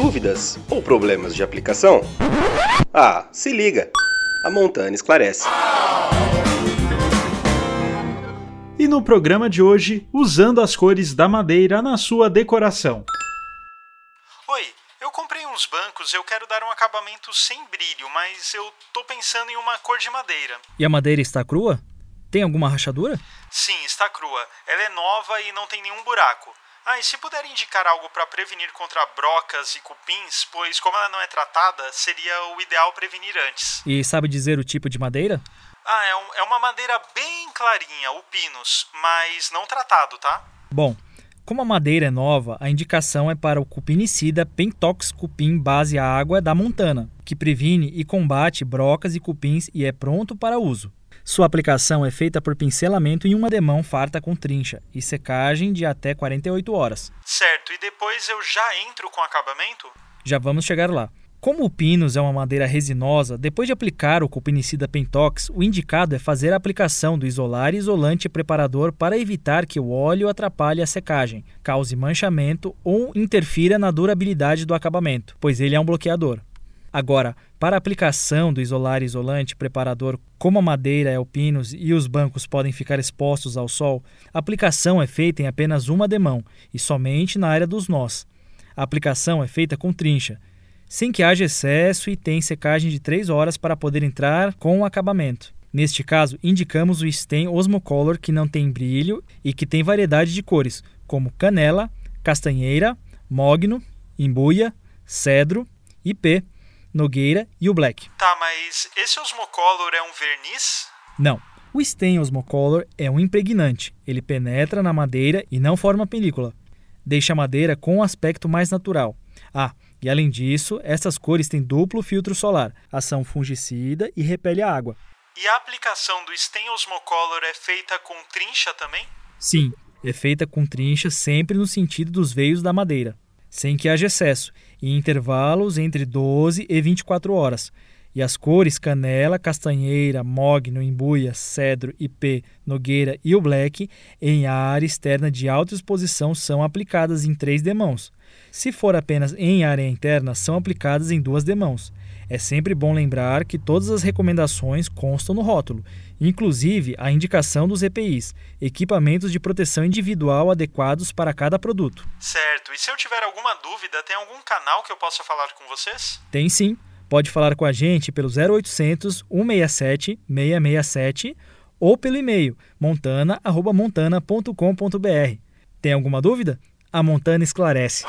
Dúvidas ou problemas de aplicação? Ah, se liga! A Montana esclarece. E no programa de hoje, usando as cores da madeira na sua decoração. Oi, eu comprei uns bancos, eu quero dar um acabamento sem brilho, mas eu tô pensando em uma cor de madeira. E a madeira está crua? Tem alguma rachadura? Sim, está crua. Ela é nova e não tem nenhum buraco. Ah, e se puder indicar algo para prevenir contra brocas e cupins, pois como ela não é tratada, seria o ideal prevenir antes. E sabe dizer o tipo de madeira? Ah, é, um, é uma madeira bem clarinha, o pinus, mas não tratado, tá? Bom, como a madeira é nova, a indicação é para o cupinicida Pentox Cupim Base Água da Montana, que previne e combate brocas e cupins e é pronto para uso. Sua aplicação é feita por pincelamento em uma demão farta com trincha e secagem de até 48 horas. Certo, e depois eu já entro com acabamento? Já vamos chegar lá. Como o pinus é uma madeira resinosa, depois de aplicar o cupinicida Pentox, o indicado é fazer a aplicação do isolar isolante preparador para evitar que o óleo atrapalhe a secagem, cause manchamento ou interfira na durabilidade do acabamento, pois ele é um bloqueador. Agora, para a aplicação do isolar isolante preparador, como a madeira é o pinus e os bancos podem ficar expostos ao sol, a aplicação é feita em apenas uma demão e somente na área dos nós. A aplicação é feita com trincha, sem que haja excesso e tem secagem de 3 horas para poder entrar com o acabamento. Neste caso, indicamos o Stem Osmocolor que não tem brilho e que tem variedade de cores, como canela, castanheira, mogno, embuia, cedro, IP, Nogueira e o Black. Tá, mas esse Osmocolor é um verniz? Não. O Stain Osmocolor é um impregnante. Ele penetra na madeira e não forma película. Deixa a madeira com um aspecto mais natural. Ah, e além disso, essas cores têm duplo filtro solar, ação fungicida e repele a água. E a aplicação do Stain Osmocolor é feita com trincha também? Sim, é feita com trincha sempre no sentido dos veios da madeira, sem que haja excesso, em intervalos entre 12 e 24 horas. E as cores canela, castanheira, mogno, embuia, cedro, ipê, nogueira e o black em área externa de alta exposição são aplicadas em três demãos. Se for apenas em área interna, são aplicadas em duas demãos. É sempre bom lembrar que todas as recomendações constam no rótulo, inclusive a indicação dos EPIs, equipamentos de proteção individual adequados para cada produto. Certo. E se eu tiver alguma dúvida, tem algum canal que eu possa falar com vocês? Tem sim. Pode falar com a gente pelo 0800 167 667 ou pelo e-mail montana@montana.com.br. Tem alguma dúvida? A Montana esclarece.